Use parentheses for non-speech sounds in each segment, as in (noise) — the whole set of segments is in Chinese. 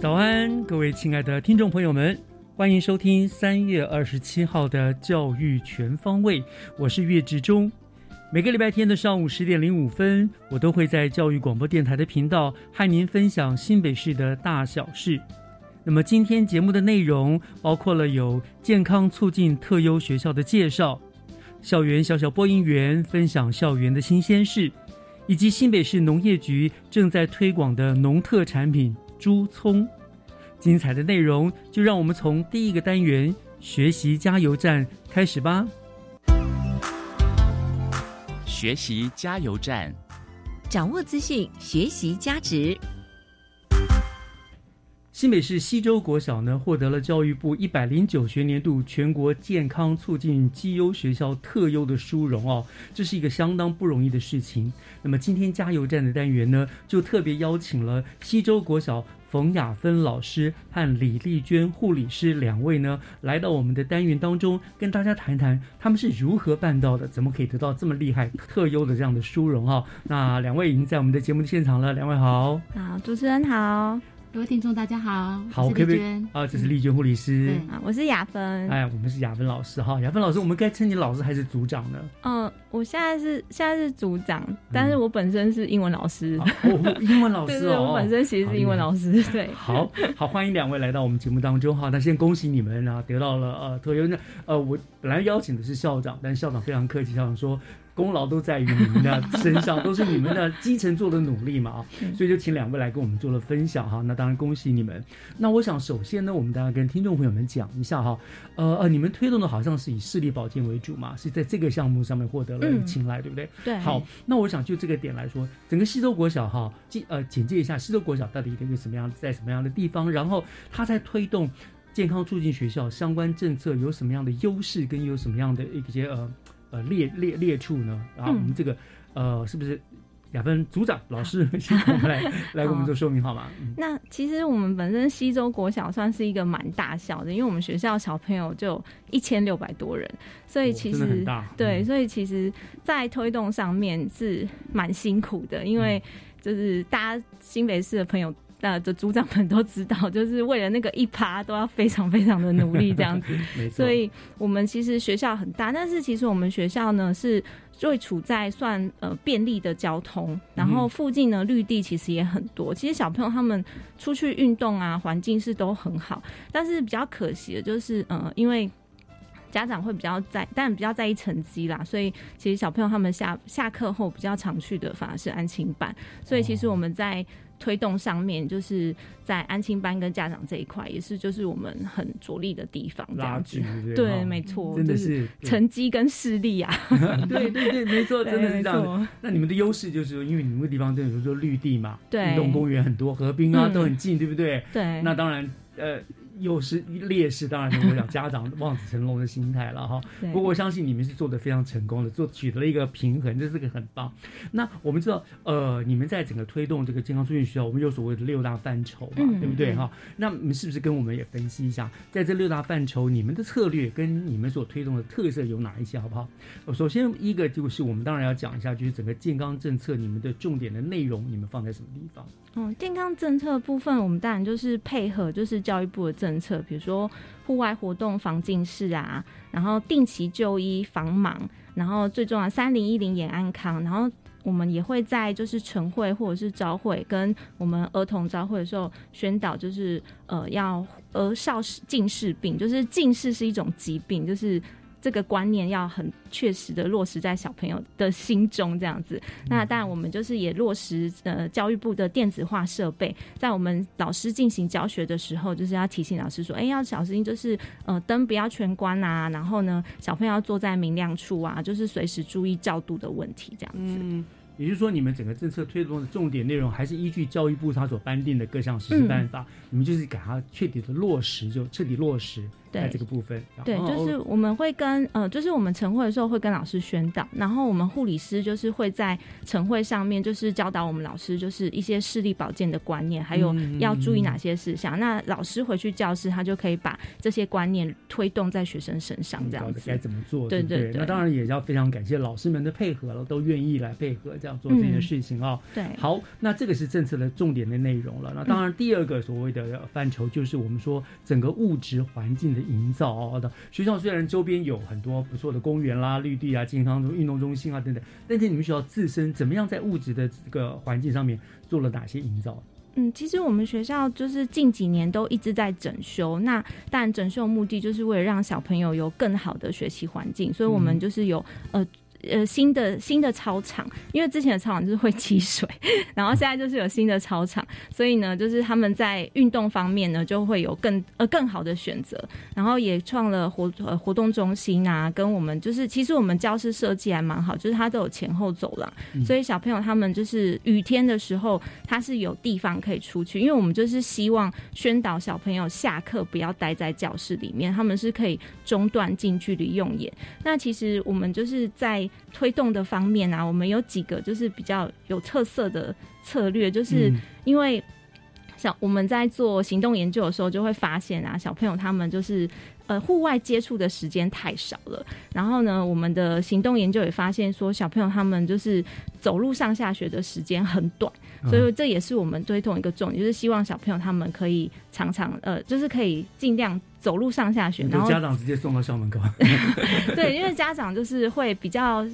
早安，各位亲爱的听众朋友们，欢迎收听三月二十七号的教育全方位，我是岳志忠。每个礼拜天的上午十点零五分，我都会在教育广播电台的频道和您分享新北市的大小事。那么今天节目的内容包括了有健康促进特优学校的介绍，校园小小播音员分享校园的新鲜事，以及新北市农业局正在推广的农特产品猪葱。精彩的内容就让我们从第一个单元学习加油站开始吧。学习加油站，掌握资讯，学习加值。新北市西周国小呢，获得了教育部一百零九学年度全国健康促进绩优学校特优的殊荣哦，这是一个相当不容易的事情。那么今天加油站的单元呢，就特别邀请了西周国小冯雅芬老师和李丽娟护理师两位呢，来到我们的单元当中，跟大家谈谈他们是如何办到的，怎么可以得到这么厉害特优的这样的殊荣哈、那两位已经在我们的节目的现场了，两位好。好，主持人好，各位听众大家好，好，我是丽娟。啊？这是丽娟护理师。啊，我是雅芬。哎，我们是雅芬老师哈，雅芬老师，我们该称你老师还是组长呢？嗯、我现在是现在是组长，但是我本身是英文老师。英文老师哦，(laughs) 我本身其实是英文老师。对，好好欢迎两位来到我们节目当中哈。那先恭喜你们啊，得到了呃特优。那呃，我本来邀请的是校长，但是校长非常客气，校长说功劳都在于你们的身上，都是你们的基层做的努力嘛啊，(laughs) 所以就请两位来跟我们做了分享哈。那当然恭喜你们。那我想首先呢，我们大家跟听众朋友们讲一下哈，呃呃，你们推动的好像是以视力保健为主嘛，是在这个项目上面获得了嗯青睐，对不对？对，好，那我想就这个点来说，整个西周国小哈，简呃简介一下西周国小到底一个什么样，在什么样的地方，然后它在推动健康促进学校相关政策有什么样的优势，跟有什么样的一些呃呃列列列处呢？然后我们这个、呃是不是雅芬组长？老师我们来来给我们做说明好吗？嗯。那其实我们本身西周国小算是一个蛮大校的，因为我们学校小朋友就一千六百多人，所以哦其实、对，嗯。所以其实，在推动上面是蛮辛苦的，因嗯。为就是大家新北市的朋友。呃的组长们都知道，就是为了那个一趴都要非常非常的努力这样子，(laughs) 所以我们其实学校很大，但是其实我们学校呢是会处在算呃便利的交通，然后附近呢绿地其实也很多。其实小朋友他们出去运动啊，环境是都很好，但是比较可惜的就是呃，因为家长会比较在，但比较在意成绩啦，所以其实小朋友他们下下课后比较常去的反而是安亲班，所以其实我们在推动上面，就是在安亲班跟家长这一块，也是就是我们很着力的地方，这样子。对没错，真的就是成绩跟视力啊，(laughs) 对对对，没错，真的是这样那你们的优势就是说，因为你们的地方真的有说绿地嘛，对。运动公园很多，河滨啊、嗯。都很近，对不对？对，那当然，呃，优势劣势，当然我想家长望子成龙的心态了哈。不过我相信你们是做的非常成功的，做取得了一个平衡，这是个很棒。那我们知道，呃，你们在整个推动这个健康促进学校，我们有所谓的六大范畴嘛，嗯对不对哈？那你们是不是跟我们也分析一下，在这六大范畴，你们的策略跟你们所推动的特色有哪一些，好不好？呃首先一个就是我们当然要讲一下，就是整个健康政策，你们的重点的内容，你们放在什么地方？嗯，健康政策部分，我们当然就是配合就是教育部的政策，比如说户外活动防近视啊，然后定期就医防盲，然后最重要三零一零眼安康，然后我们也会在就是晨会或者是朝会跟我们儿童朝会的时候宣导，就是呃要儿少视近视病，就是近视是一种疾病，就是。这个观念要很确实的落实在小朋友的心中，这样子。那当然，我们就是也落实呃教育部的电子化设备，在我们老师进行教学的时候，就是要提醒老师说，哎，要小心，就是呃灯不要全关啊，然后呢，小朋友要坐在明亮处啊，就是随时注意照度的问题，这样子。嗯，也就是说，你们整个政策推动的重点内容还是依据教育部他所颁定的各项实施办法，你们就是给它彻底的落实，就彻底落实在对这个部分。对，哦就是我们会跟呃，就是我们晨会的时候会跟老师宣导，然后我们护理师就是会在晨会上面就是教导我们老师就是一些视力保健的观念，还有嗯要注意哪些事项。那老师回去教室，他就可以把这些观念推动在学生身上，这样子该。怎么做，对对对对那当然也要非常感谢老师们的配合了，都愿意来配合这样做这件事情啊、对，好，那这个是政策的重点的内容了。那当然，第二个所谓的范畴就是我们说整个物质环境的营造哦。的学校虽然周边有很多不错的公园啦、绿地啊、健康中运动中心啊等等，但是你们学校自身怎么样在物质的这个环境上面做了哪些营造？嗯，其实我们学校就是近几年都一直在整修。那当然，整修的目的就是为了让小朋友有更好的学习环境，所以我们嗯就是有呃。呃，新的新的操场，因为之前的操场就是会积水，然后现在就是有新的操场，所以呢，就是他们在运动方面呢，就会有更呃更好的选择，然后也创了活呃活动中心啊，跟我们就是其实我们教室设计还蛮好，就是它都有前后走廊，所以小朋友他们就是雨天的时候，他是有地方可以出去，因为我们就是希望宣导小朋友下课不要待在教室里面，他们是可以中断近距离用眼。那其实我们就是在推动的方面啊，我们有几个就是比较有特色的策略，就是嗯。因为像我们在做行动研究的时候，就会发现啊，小朋友他们就是呃户外接触的时间太少了。然后呢，我们的行动研究也发现说，小朋友他们就是走路上下学的时间很短，所以这也是我们推动一个重点，就是希望小朋友他们可以常常呃，就是可以尽量走路上下学，然后家长直接送到校门口，(laughs) 对，因为家长就是会比较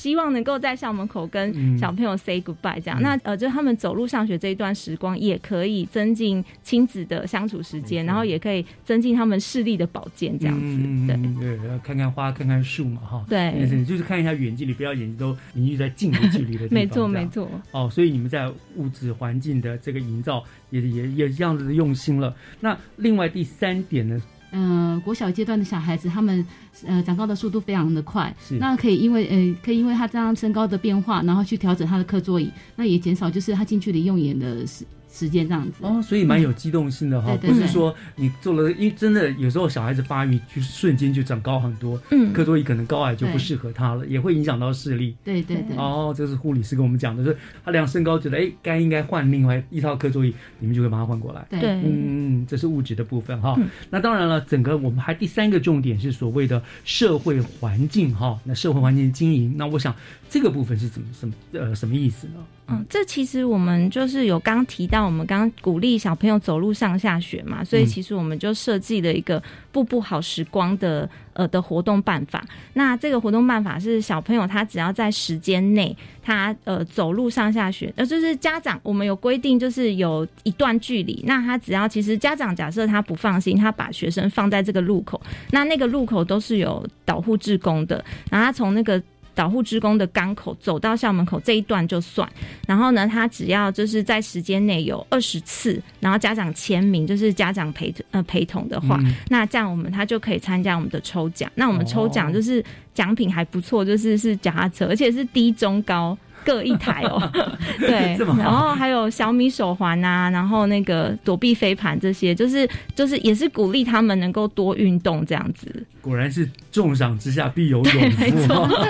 希望能够在校门口嗯跟小朋友 say goodbye 这样。嗯那呃，就是他们走路上学这一段时光，也可以增进亲子的相处时间，然后也可以增进他们视力的保健这样子。嗯对嗯对，要看看花，看看树嘛，哈。对就是看一下远距离，不要眼睛都凝聚在近的距离的地方。没错没错。哦，所以你们在物质环境的这个营造也也也这样子的用心了。那另外第三点呢，呃，国小阶段的小孩子，他们呃长高的速度非常的快，那可以因为呃可以因为他这样身高的变化，然后去调整他的课桌椅，那也减少就是他近距离用眼的时时间这样子。哦，所以蛮有机动性的哈，不是说你做了，因为真的有时候小孩子发育就是瞬间就长高很多，嗯课桌椅可能高矮就不适合他了，也会影响到视力。对对对，哦，这是护理师跟我们讲的，就是他量身高觉得哎该应该换另外一套课桌椅，你们就会把它换过来。对嗯嗯，这是物质的部分哈。嗯那当然了，整个我们还第三个重点是所谓的社会环境哈。那社会环境经营，那我想这个部分是怎么什么呃什么意思呢？嗯，这其实我们就是有刚提到，我们刚刚鼓励小朋友走路上下学嘛，所以嗯其实我们就设计了一个步步好时光的呃的活动办法。那这个活动办法是小朋友他只要在时间内，他呃走路上下学，呃就是家长我们有规定，就是有一段距离，那他只要其实家长假设他不放心，他把学生放在这个路口，那那个路口都是有导护志工的，然后他从那个。导护职工的港口走到校门口这一段就算，然后呢，他只要就是在时间内有二十次，然后家长签名，就是家长陪呃陪同的话，嗯。那这样我们他就可以参加我们的抽奖。那我们抽哦奖就是奖品还不错，就是是脚踏车，而且是低中高各一台哦。(laughs) 对然后还有小米手环啊，然后那个躲避飞盘这些，就是就是也是鼓励他们能够多运动这样子。果然是重赏之下必有勇没夫错哈，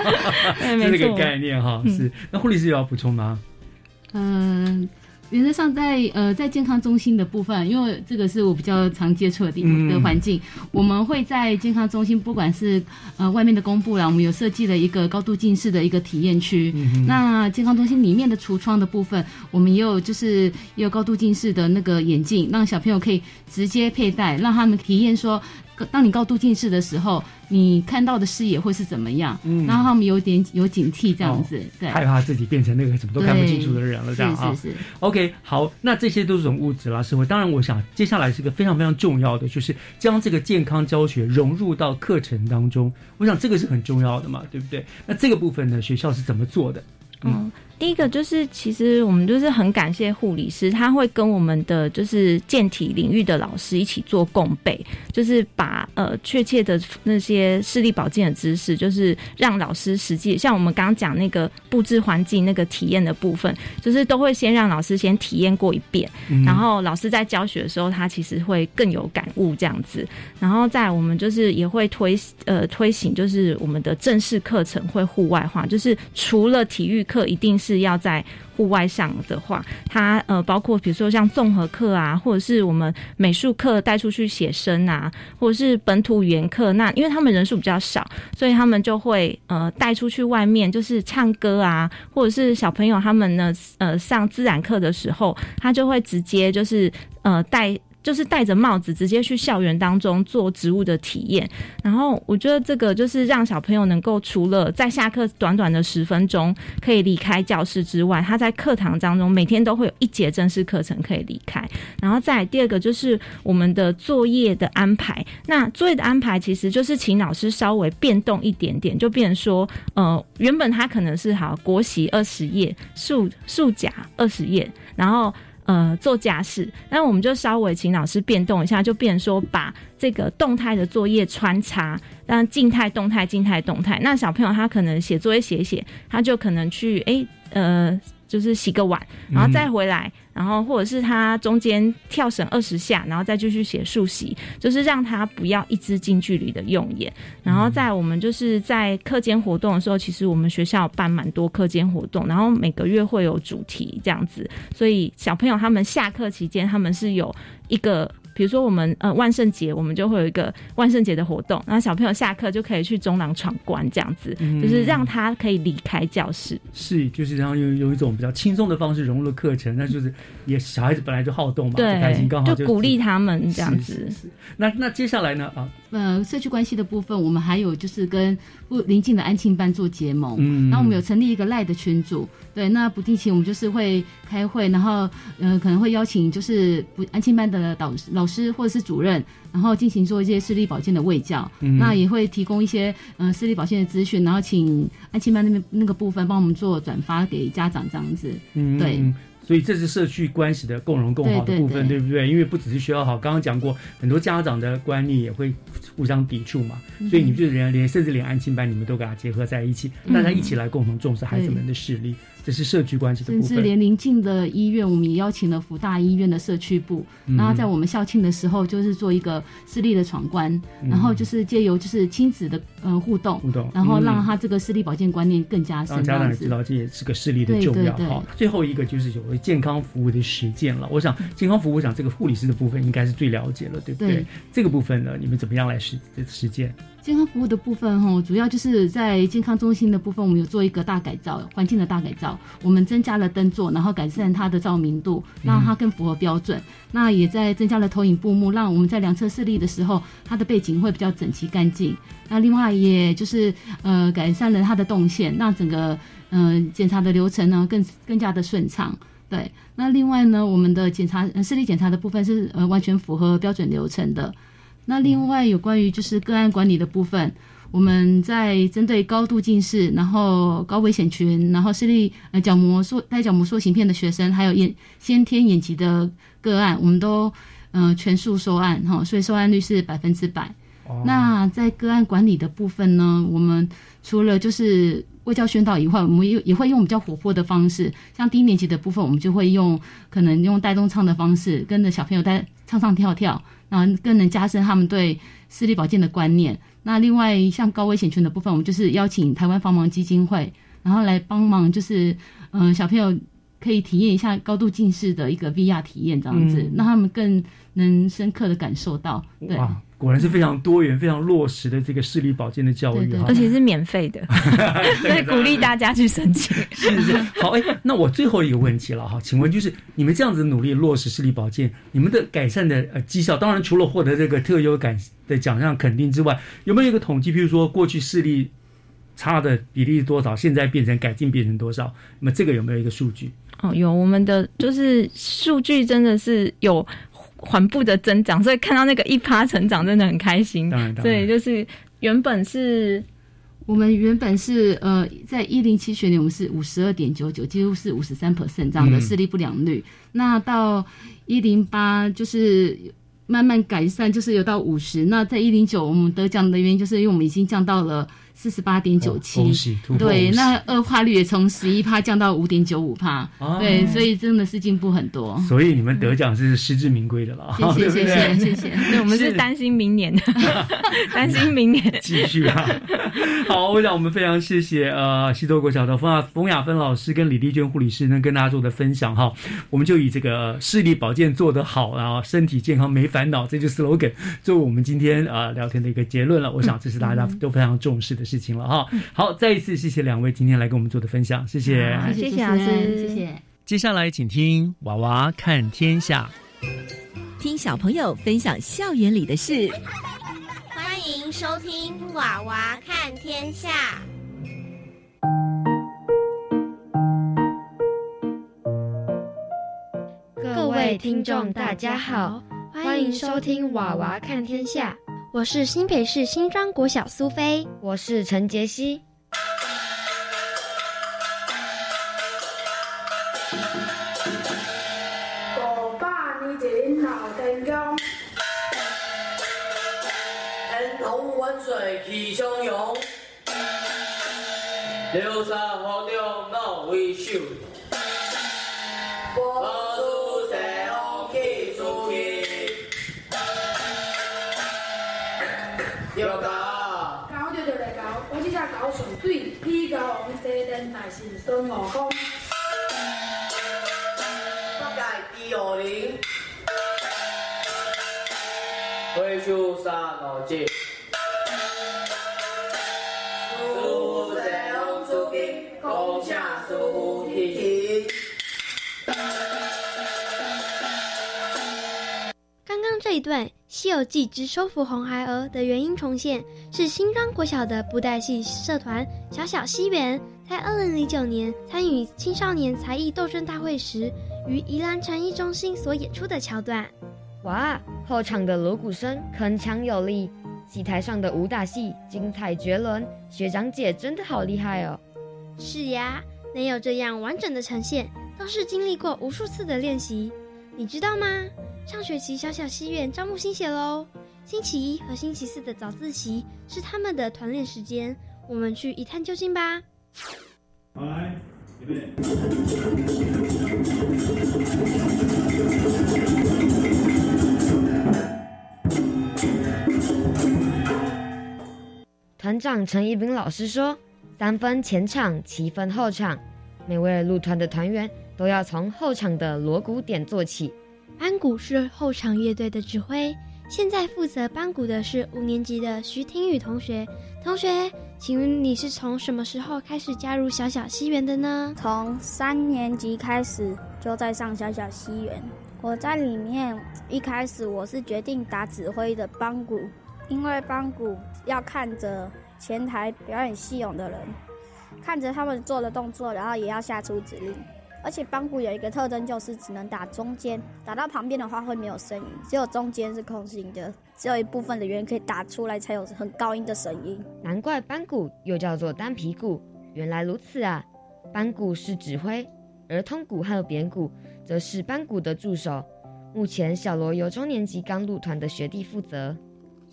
对，是这 (laughs) 个。概念哈。嗯是，那护理师有要补充吗？嗯、原则上在呃在健康中心的部分，因为这个是我比较常接触的地方的环境，我们会在健康中心，不管是呃外面的公布啦，我们有设计了一个高度近视的一个体验区。嗯那健康中心里面的橱窗的部分，我们也有就是也有高度近视的那个眼镜，让小朋友可以直接佩戴，让他们体验说，当你高度近视的时候，你看到的视野会是怎么样，嗯然后他们有点有警惕这样子，对，害怕自己变成那个什么都看不清楚的人了，这样啊。是是是。OK，好，那这些都是种物质啦，社会。当然，我想接下来是一个非常非常重要的，就是将这个健康教学融入到课程当中。我想这个是很重要的嘛，对不对？那这个部分呢，学校是怎么做的？嗯，第一个就是，其实我们就是很感谢护理师，他会跟我们的就是健体领域的老师一起做共备，就是把呃确切的那些视力保健的知识，就是让老师实际像我们刚刚讲那个布置环境那个体验的部分，就是都会先让老师先体验过一遍，嗯然后老师在教学的时候，他其实会更有感悟这样子。然后在我们就是也会推呃推行，就是我们的正式课程会户外化，就是除了体育课一定是是要在户外上的话，它呃包括比如说像综合课啊，或者是我们美术课带出去写生啊，或者是本土语言课，那因为他们人数比较少，所以他们就会呃带出去外面就是唱歌啊，或者是小朋友他们呢呃上自然课的时候，他就会直接就是呃带。就是戴着帽子直接去校园当中做植物的体验，然后我觉得这个就是让小朋友能够除了在下课短短的十分钟可以离开教室之外，他在课堂当中每天都会有一节正式课程可以离开。然后再第二个就是我们的作业的安排，那作业的安排其实就是请老师稍微变动一点点，就变成说，呃，原本他可能是好国习二十页，数数甲二十页，然后。呃，做家事，那我们就稍微请老师变动一下，就变说把这个动态的作业穿插，让静态、动态、静态、动态。那小朋友他可能写作业写写，他就可能去诶呃，就是洗个碗，然后再回来，然后或者是他中间跳绳二十下，然后再继续写数习，就是让他不要一直近距离的用眼。然后在我们就是在课间活动的时候，其实我们学校办蛮多课间活动，然后每个月会有主题这样子，所以小朋友他们下课期间他们是有一个。比如说我们呃万圣节，我们就会有一个万圣节的活动，然后小朋友下课就可以去中廊闯关这样子，嗯就是让他可以离开教室。是，就是然后有有一种比较轻松的方式融入课程，那就是也小孩子本来就好动嘛，就开心，刚好就鼓励他们这样子。是是那那接下来呢？啊，呃，社区关系的部分，我们还有就是跟不邻近的安庆班做结盟。嗯那我们有成立一个赖的群组，对，那不定期我们就是会开会，然后呃可能会邀请就是不安庆班的导师、老师或者是主任，然后进行做一些视力保健的卫教。嗯那也会提供一些呃视力保健的资讯，然后请安庆班那边那个部分帮我们做转发给家长这样子。嗯，对。所以这是社区关系的共荣共好的部分，对对不对？因为不只是学校好，刚刚讲过，很多家长的观念也会互相抵触嘛，嗯所以你们就连连甚至连安亲班你们都给它结合在一起，嗯大家一起来共同重视孩子们的视力，这是社区关系的甚部分。至连邻近的医院，我们也邀请了福大医院的社区部，嗯然后在我们校庆的时候，就是做一个视力的闯关，嗯然后就是借由就是亲子的呃互动，互动然后让嗯他这个视力保健观念更加让深，这样子。家长也知道这也是个视力的重要对对哈。最后一个就是有健康服务的实践了。我想健康服务，我想这个护理师的部分应该是最了解了，对不对？对这个部分呢，你们怎么样来实实践？健康服务的部分哈，主要就是在健康中心的部分，我们有做一个大改造，环境的大改造。我们增加了灯座，然后改善它的照明度，让它更符合标准。那也在增加了投影布幕，让我们在量测视力的时候，它的背景会比较整齐干净。那另外也就是呃改善了它的动线，让整个嗯、检查的流程呢更更加的顺畅。对，那另外呢，我们的检查视力检查的部分是呃完全符合标准流程的。那另外有关于就是个案管理的部分，我们在针对高度近视、然后高危险群、然后视力呃角膜塑带角膜塑形片的学生，还有眼先天眼疾的个案，我们都呃全数收案哈，所以收案率是百分之百。哦那在个案管理的部分呢，我们除了就是卫教宣导以外，我们也也会用比较活泼的方式，像低年级的部分，我们就会用可能用带动唱的方式，跟着小朋友在唱唱跳跳，然后更能加深他们对视力保健的观念。那另外像高危险群的部分，我们就是邀请台湾防盲基金会，然后来帮忙，就是嗯、呃小朋友可以体验一下高度近视的一个 VR 体验，这样子，嗯让他们更能深刻的感受到。对，哇，果然是非常多元、非常落实的这个视力保健的教育对对哈而。且是免费的，(laughs) 所以鼓励大家去申请。是是，好哎，那我最后一个问题了哈，请问就是你们这样子努力落实视力保健，你们的改善的呃绩效，当然除了获得这个特优感的奖项肯定之外，有没有一个统计？譬如说过去视力差的比例是多少，现在变成改进变成多少？那么这个有没有一个数据？哦，有我们的就是数据真的是有缓步的增长，所以看到那个一趴成长真的很开心。当然，当然对，就是原本是我们原本是呃，在一零七学年我们是五十二点九九，几乎是五十三 percent 这样的嗯视力不良率。那到一零八就是慢慢改善，就是有到五十。那在一零九我们得奖的原因，就是因为我们已经降到了四十八点九哦七对，那恶化率也从十一趴降到五点九五趴。哦对，所以真的是进步很多。所以你们得奖是实至名归的了，谢谢 (laughs) 谢谢谢谢。(laughs) 对，我们是是担心明年，(laughs) 担心明年。继续啊！好，我想我们非常谢谢呃西多国小的冯雅冯雅芬老师跟李丽娟护理师呢跟大家做的分享哈，我们就以这个视力保健做得好，然后身体健康没烦恼，这就是 slogan，作为我们今天呃聊天的一个结论了。我想这是大家都非常重视的事情了哈。好，再一次谢谢两位今天来跟我们做的分享，谢谢。好谢谢老师谢谢。接下来请听娃娃看天下。听小朋友分享校园里的事。欢迎收听《娃娃看天下》。各位听众，大家好，欢迎收听《娃娃看天下》，我是新北市新庄国小苏菲。我是陈杰希。五百年前闹天宫，天龙万水气汹涌，流沙河中闹维修，我这只狗上水，比狗王西灯大是孙悟空。八戒第五零，回出三五节。出西风出去，公车出去。刚刚这一段《西游记之收服红孩儿》的原因重现，是新庄国小的布袋戏社团小小西园在二零零九年参与青少年才艺斗争大会时，于宜兰禅艺中心所演出的桥段。哇，后场的锣鼓声铿锵有力，戏台上的武打戏精彩绝伦，学长姐真的好厉害哦！是呀，能有这样完整的呈现，都是经历过无数次的练习。你知道吗？上学期小小西苑招募新血喽！星期一和星期四的早自习是他们的团练时间，我们去一探究竟吧。团长陈一斌老师说：“三分前场，七分后场，每位入团的团员都要从后场的锣鼓点做起。班鼓是后场乐队的指挥，现在负责班鼓的是五年级的徐听雨同学。同学，请问你是从什么时候开始加入小小西园的呢？从三年级开始就在上小小西园。我在里面一开始我是决定打指挥的班鼓，因为班鼓要看着前台表演戏勇的人，看着他们做的动作，然后也要下出指令。而且邦鼓有一个特征，就是只能打中间，打到旁边的话会没有声音，只有中间是空心的，只有一部分的圆可以打出来，才有很高音的声音。难怪班鼓又叫做单皮鼓，原来如此啊！班鼓是指挥，而通鼓和扁鼓则是班鼓的助手。目前小罗由中年级刚入团的学弟负责。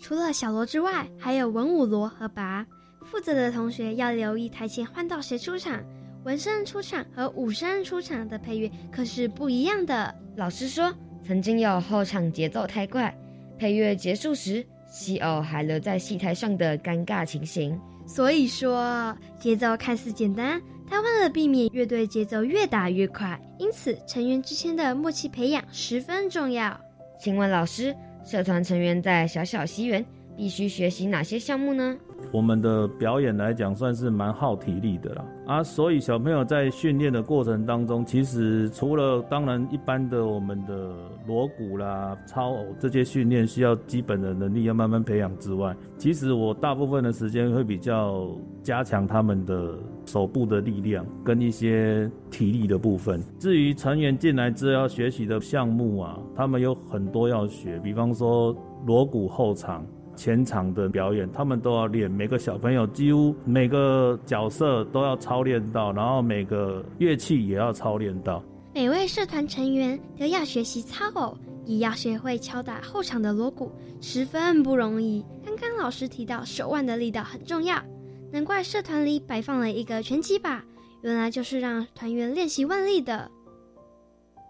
除了小罗之外，还有文武罗和拔。负责的同学要留意台前换到谁出场，文生出场和武生出场的配乐可是不一样的。老师说，曾经有后场节奏太快，配乐结束时，西偶还留在戏台上的尴尬情形。所以说，节奏看似简单，但为了避免乐队节奏越打越快，因此成员之间的默契培养十分重要。请问老师，社团成员在小小西园必须学习哪些项目呢？我们的表演来讲，算是蛮耗体力的啦。啊，所以小朋友在训练的过程当中，其实除了当然一般的我们的锣鼓啦、操偶这些训练需要基本的能力要慢慢培养之外，其实我大部分的时间会比较加强他们的手部的力量跟一些体力的部分。至于成员进来之后要学习的项目啊，他们有很多要学，比方说锣鼓后场。前场的表演，他们都要练。每个小朋友几乎每个角色都要操练到，然后每个乐器也要操练到。每位社团成员都要学习操偶，也要学会敲打后场的锣鼓，十分不容易。刚刚老师提到手腕的力道很重要，难怪社团里摆放了一个拳击靶，原来就是让团员练习腕力的。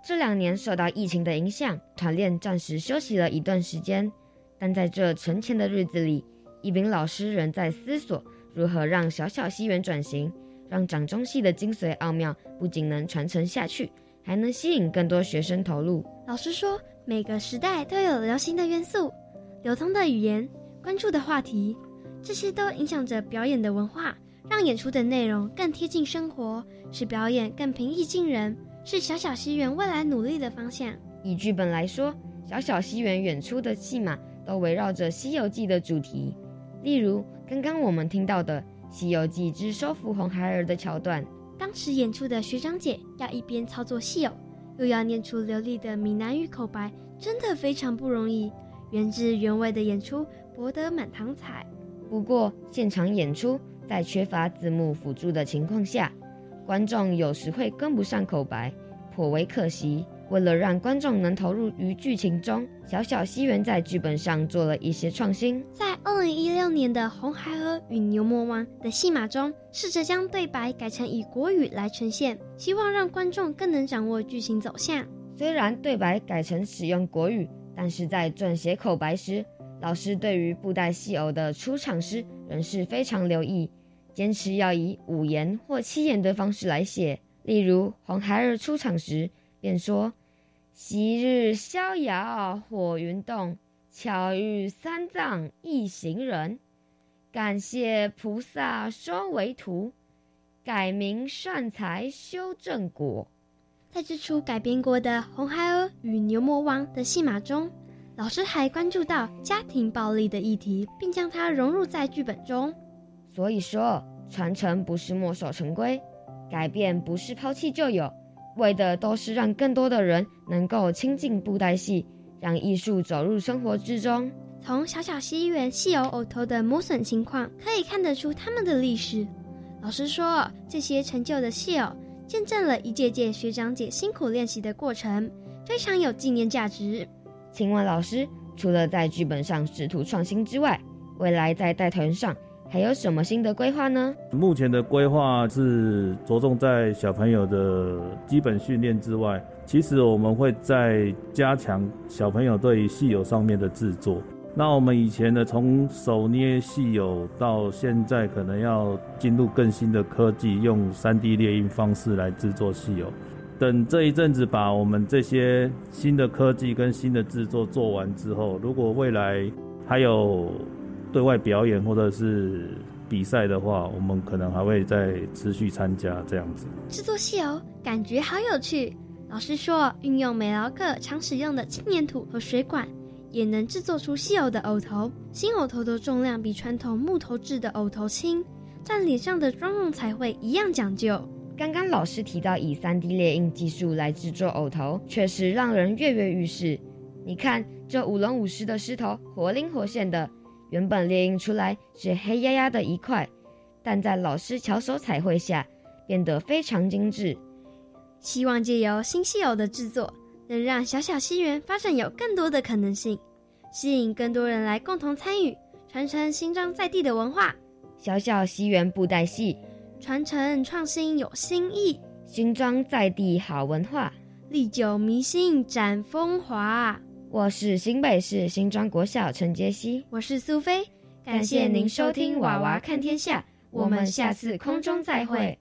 这两年受到疫情的影响，团练暂时休息了一段时间。但在这存钱的日子里，一名老师仍在思索如何让小小西园转型，让掌中戏的精髓奥妙不仅能传承下去，还能吸引更多学生投入。老师说，每个时代都有流行的元素、流通的语言、关注的话题，这些都影响着表演的文化，让演出的内容更贴近生活，使表演更平易近人，是小小西园未来努力的方向。以剧本来说，小小西园演出的戏码。都围绕着《西游记》的主题，例如刚刚我们听到的《西游记之收服红孩儿》的桥段。当时演出的学长姐要一边操作戏偶，又要念出流利的闽南语口白，真的非常不容易。原汁原味的演出博得满堂彩。不过现场演出在缺乏字幕辅助的情况下，观众有时会跟不上口白，颇为可惜。为了让观众能投入于剧情中，小小西园在剧本上做了一些创新。在二零一六年的《红孩儿与牛魔王》的戏码中，试着将对白改成以国语来呈现，希望让观众更能掌握剧情走向。虽然对白改成使用国语，但是在撰写口白时，老师对于布袋戏偶的出场时仍是非常留意，坚持要以五言或七言的方式来写。例如红孩儿出场时，便说。昔日逍遥火云洞，巧遇三藏一行人。感谢菩萨收为徒，改名善财修正果。在这出改编过的《红孩儿与牛魔王》的戏码中，老师还关注到家庭暴力的议题，并将它融入在剧本中。所以说，传承不是墨守成规，改变不是抛弃旧有。为的都是让更多的人能够亲近布袋戏，让艺术走入生活之中。从小小戏园戏偶偶头的磨损情况，可以看得出他们的历史。老师说，这些陈旧的戏偶见证了一届届学长姐辛苦练习的过程，非常有纪念价值。请问老师，除了在剧本上试图创新之外，未来在带团上？还有什么新的规划呢？目前的规划是着重在小朋友的基本训练之外，其实我们会在加强小朋友对于戏友上面的制作。那我们以前呢从手捏戏友到现在，可能要进入更新的科技，用 3D 列印方式来制作戏友。等这一阵子把我们这些新的科技跟新的制作做完之后，如果未来还有。对外表演或者是比赛的话，我们可能还会再持续参加这样子。制作戏偶感觉好有趣。老师说，运用美劳课常使用的轻粘土和水管，也能制作出戏偶的偶头。新偶头的重量比传统木头制的偶头轻，但脸上的妆容才会一样讲究。刚刚老师提到以 3D 列印技术来制作偶头，确实让人跃跃欲试。你看这舞龙舞狮的狮头，活灵活现的。原本列印出来是黑压压的一块，但在老师巧手彩绘下，变得非常精致。希望借由新稀有的制作，能让小小西园发展有更多的可能性。吸引更多人来共同参与，传承新庄在地的文化。小小西园布袋戏，传承创新有新意，新庄在地好文化，历久弥新展风华。我是新北市新庄国小陈杰希，我是苏菲，感谢您收听《娃娃看天下》，我们下次空中再会。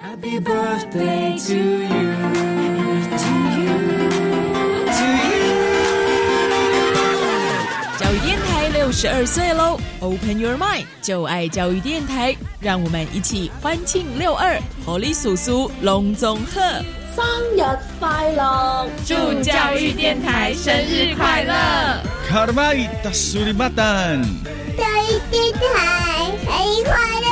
Happy birthday to you, 十二岁喽！Open your mind，就爱教育电台，让我们一起欢庆六二，活力叔叔隆重贺生日快乐！祝教育电台生日快乐！卡德玛伊达苏里马丹，教育电台生日快乐！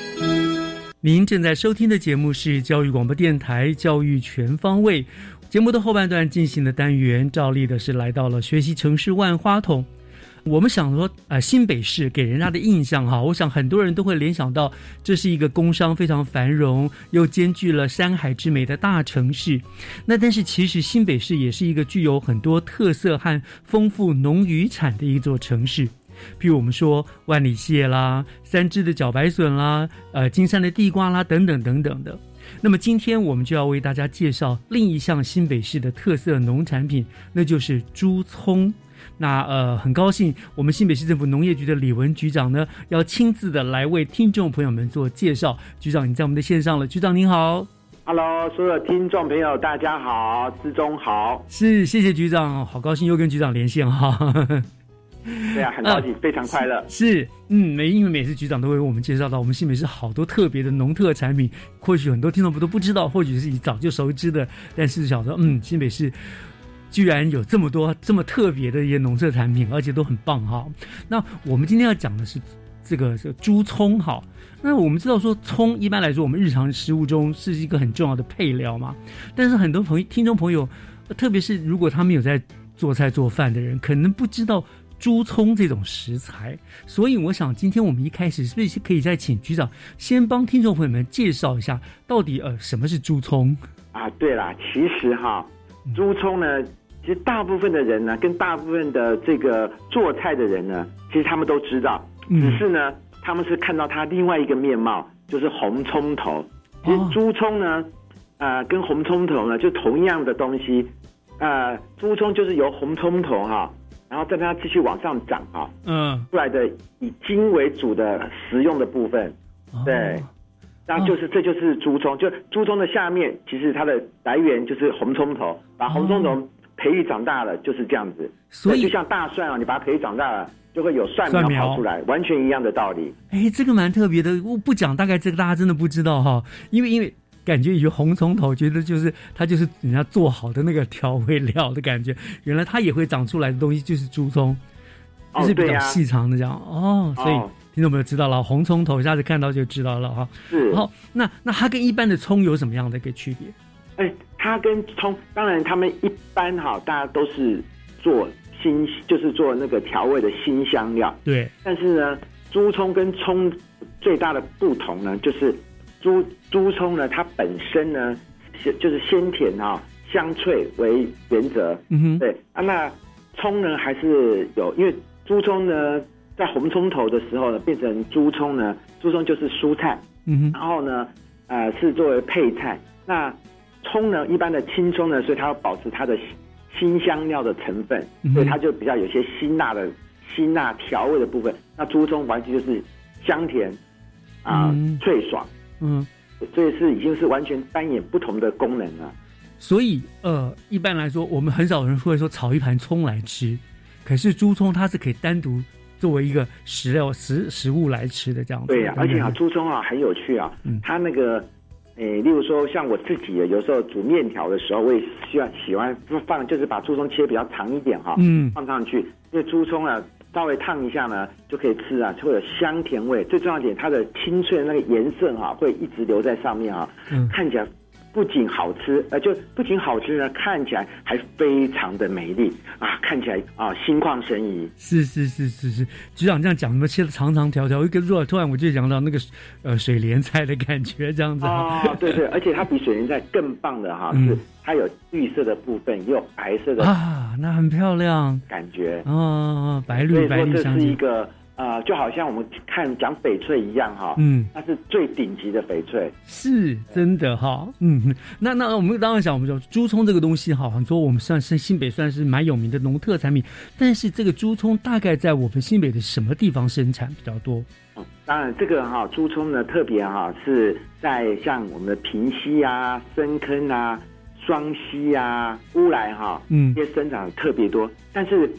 您正在收听的节目是教育广播电台《教育全方位》节目的后半段进行的单元，照例的是来到了学习城市万花筒。我们想说，呃，新北市给人家的印象哈，我想很多人都会联想到这是一个工商非常繁荣又兼具了山海之美的大城市。那但是其实新北市也是一个具有很多特色和丰富农渔产的一座城市。譬如我们说万里蟹啦、三只的茭白笋啦、呃金山的地瓜啦等等等等的。那么今天我们就要为大家介绍另一项新北市的特色农产品，那就是猪葱。那呃，很高兴我们新北市政府农业局的李文局长呢，要亲自的来为听众朋友们做介绍。局长，你在我们的线上了，局长您好。Hello，所有听众朋友，大家好，志忠好。是，谢谢局长，好高兴又跟局长连线哈。(laughs) 对啊，很高兴，非常快乐。是，嗯，每因为每次局长都会为我们介绍到我们新北市好多特别的农特产品，或许很多听众朋友都不知道，或许是你早就熟知的，但是想说，嗯，新北市居然有这么多这么特别的一些农特产品，而且都很棒哈。那我们今天要讲的是这个是猪葱哈。那我们知道说葱一般来说我们日常食物中是一个很重要的配料嘛，但是很多朋友听众朋友，特别是如果他们有在做菜做饭的人，可能不知道。猪葱这种食材，所以我想今天我们一开始是不是可以再请局长先帮听众朋友们介绍一下，到底呃什么是猪葱啊？对啦，其实哈，猪葱呢，其实大部分的人呢，跟大部分的这个做菜的人呢，其实他们都知道，只是呢，他们是看到它另外一个面貌，就是红葱头。其实猪葱呢，呃，跟红葱头呢就同样的东西，呃，猪葱就是由红葱头哈。然后再让它继续往上涨啊，嗯，出来的以茎为主的食用的部分，对，然后就是这就是猪葱，就猪葱的下面其实它的来源就是红葱头，把红葱头培育长大了就是这样子，所以就像大蒜啊，你把它培育长大了。就会有蒜苗。跑出来，完全一样的道理。哎，这个蛮特别的，我不讲，大概这个大家真的不知道哈，因为因为感觉以为红葱头，觉得就是它就是人家做好的那个调味料的感觉，原来它也会长出来的东西就是猪葱，就是比较细长的这样哦。所以听众朋友知道了，红葱头下次看到就知道了哈。是。好，那那它跟一般的葱有什么样的一个区别？哎，它跟葱，当然他们一般哈，大家都是做。新就是做那个调味的新香料，对。但是呢，猪葱跟葱最大的不同呢，就是猪猪葱呢，它本身呢，就是鲜甜啊、香脆为原则。嗯哼。对啊，那葱呢，还是有，因为猪葱呢，在红葱头的时候呢，变成猪葱呢，猪葱就是蔬菜。嗯哼。然后呢，呃，是作为配菜。那葱呢，一般的青葱呢，所以它要保持它的。辛香料的成分，所以它就比较有些辛辣的辛辣调味的部分。那猪葱完全就是香甜啊，脆爽，嗯，所以是已经是完全扮演不同的功能了。所以呃，一般来说，我们很少人会说炒一盘葱来吃，可是猪葱它是可以单独作为一个食料食食物来吃的这样子。对呀，而且啊，猪葱啊很有趣啊，嗯它那个。诶，例如说像我自己有时候煮面条的时候，我也需要喜欢放，就是把猪葱切比较长一点哈，嗯，放上去，因为猪葱啊稍微烫一下呢就可以吃啊，就会有香甜味。最重要一点，它的清脆的那个颜色哈会一直留在上面啊，看起来。不仅好吃，呃，就不仅好吃呢，看起来还非常的美丽啊！看起来啊，心旷神怡。是是是是是，局长这样讲，什么切的长长条条，一个肉，突然我就想到那个呃水莲菜的感觉，这样子啊，对对，(laughs) 而且它比水莲菜更棒的哈，是它有绿色的部分，也有白色的啊，那很漂亮，感觉哦，白绿白绿相间。啊，就好像我们看讲翡翠一样哈，嗯，它是最顶级的翡翠，是真的哈，嗯，那那我们当然想，我们说猪葱这个东西哈，很多我们算是新北算是蛮有名的农特产品，但是这个猪葱大概在我们新北的什么地方生产比较多？嗯，当然这个哈猪葱呢特别哈是在像我们的平溪啊、深坑啊、双溪啊、乌来哈，嗯，这些生长特别多，但是。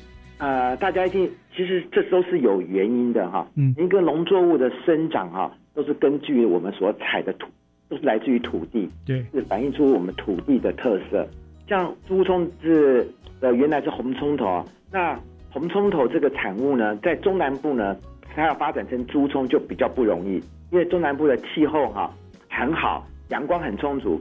呃，大家一定其实这都是有原因的哈。嗯，一个农作物的生长哈，都是根据我们所采的土，都是来自于土地，对，是反映出我们土地的特色。像猪葱是呃原来是红葱头，那红葱头这个产物呢，在中南部呢，它要发展成猪葱就比较不容易，因为中南部的气候哈很好，阳光很充足。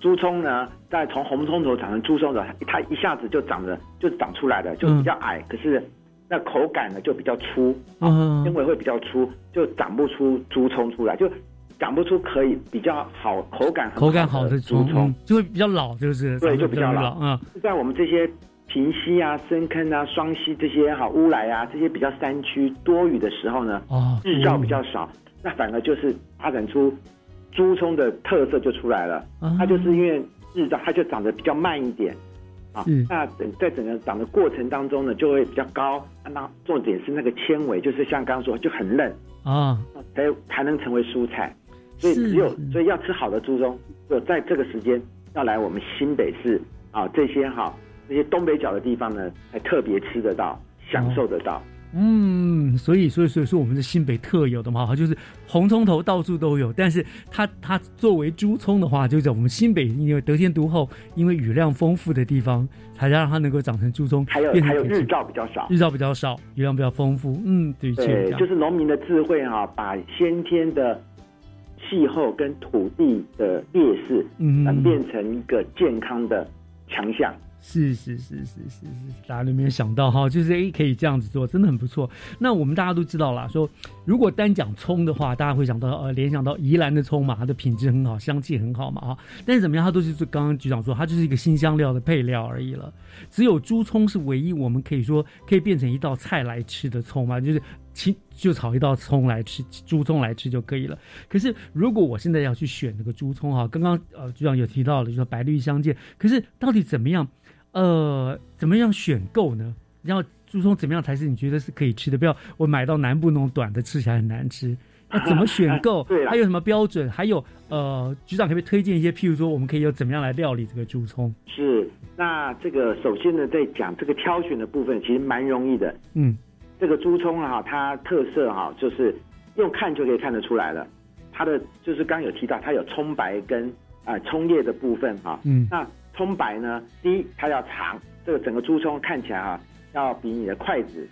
猪葱呢，在从红葱头长成猪葱的，它一下子就长得就长出来了，就比较矮，可是那口感呢就比较粗，嗯，纤维会比较粗，就长不出猪葱出来，就长不出可以比较好口感口感好的猪葱，就会比较老，就是对，就比较老啊。在我们这些平溪啊、深坑啊、双溪这些哈乌来啊这些比较山区多雨的时候呢，哦，日照比较少，那反而就是发展出。猪葱的特色就出来了，它就是因为日照，它就长得比较慢一点，啊，那整在整个长的过程当中呢，就会比较高。那重点是那个纤维，就是像刚刚说，就很嫩。啊，才才能成为蔬菜。所以只有所以要吃好的猪葱，就在这个时间要来我们新北市啊这些哈这些东北角的地方呢，才特别吃得到，享受得到。嗯，所以所以所以说我们是新北特有的嘛，哈，就是红葱头到处都有，但是它它作为猪葱的话，就在我们新北，因为得天独厚，因为雨量丰富的地方，才让它能够长成猪葱。还有还有日照比较少，日照比较少，雨量比较丰富。嗯，对，对，就是农民的智慧哈，把先天的气候跟土地的劣势，嗯，变成一个健康的强项。是是是是是是，大家都没有想到哈，就是诶可以这样子做，真的很不错。那我们大家都知道了，说如果单讲葱的话，大家会想到呃联想到宜兰的葱嘛，它的品质很好，香气很好嘛啊。但是怎么样，它都是刚刚局长说，它就是一个新香料的配料而已了。只有猪葱是唯一我们可以说可以变成一道菜来吃的葱嘛，就是清就炒一道葱来吃，猪葱来吃就可以了。可是如果我现在要去选那个猪葱哈，刚刚呃局长有提到了，就说白绿相间，可是到底怎么样？呃，怎么样选购呢？要猪葱怎么样才是你觉得是可以吃的？不要我买到南部那种短的，吃起来很难吃。那怎么选购？(laughs) 对还有什么标准？还有呃，局长可不可以推荐一些？譬如说，我们可以有怎么样来料理这个猪葱？是，那这个首先呢，在讲这个挑选的部分，其实蛮容易的。嗯，这个猪葱啊，它特色哈，就是用看就可以看得出来了。它的就是刚有提到，它有葱白跟啊葱叶的部分哈。嗯，那葱白呢，第一它要长，这个整个猪葱看起来哈，要比你的筷子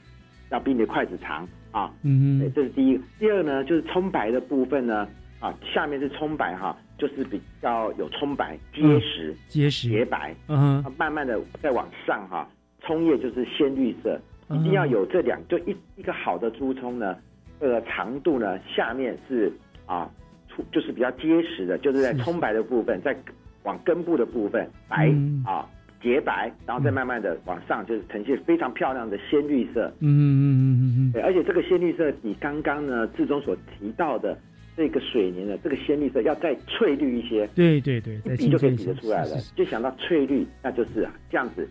要比你的筷子长啊。嗯对，这是第一个。第二呢，就是葱白的部分呢，啊，下面是葱白哈，就是比较有葱白结实、结实、洁白。嗯哼，慢慢的再往上哈，葱叶就是鲜绿色，一定要有这两，就一一个好的猪葱呢，这个长度呢，下面是啊，粗就是比较结实的，就是在葱白的部分，在往根部的部分白啊洁白，然后再慢慢的往上，就是呈现非常漂亮的鲜绿色。嗯嗯嗯嗯嗯对，而且这个鲜绿色比刚刚呢志忠所提到的这个水泥的这个鲜绿色要再翠绿一些。对对对，一比就可以比得出来了。就想到翠绿，那就是啊这样子，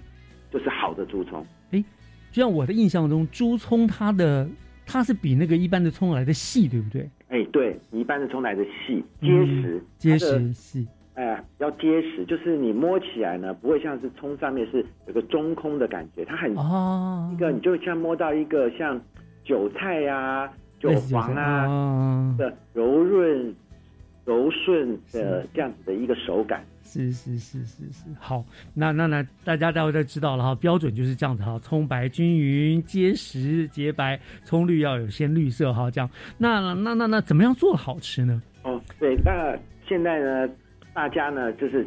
就是好的猪葱。哎，就像我的印象中，猪葱它的它是比那个一般的葱来的细，对不对？哎，对，一般的葱来的细、结实、结实细。哎，要结实，就是你摸起来呢，不会像是葱上面是有个中空的感觉，它很哦，一个你就像摸到一个像韭菜呀、韭黄啊的柔润、柔顺的这样子的一个手感。是是是是是，好，那那那大家待会就知道了哈，标准就是这样子哈，葱白均匀、结实、洁白，葱绿要有鲜绿色哈，这样。那那那那怎么样做好吃呢？哦，对，那现在呢，大家呢就是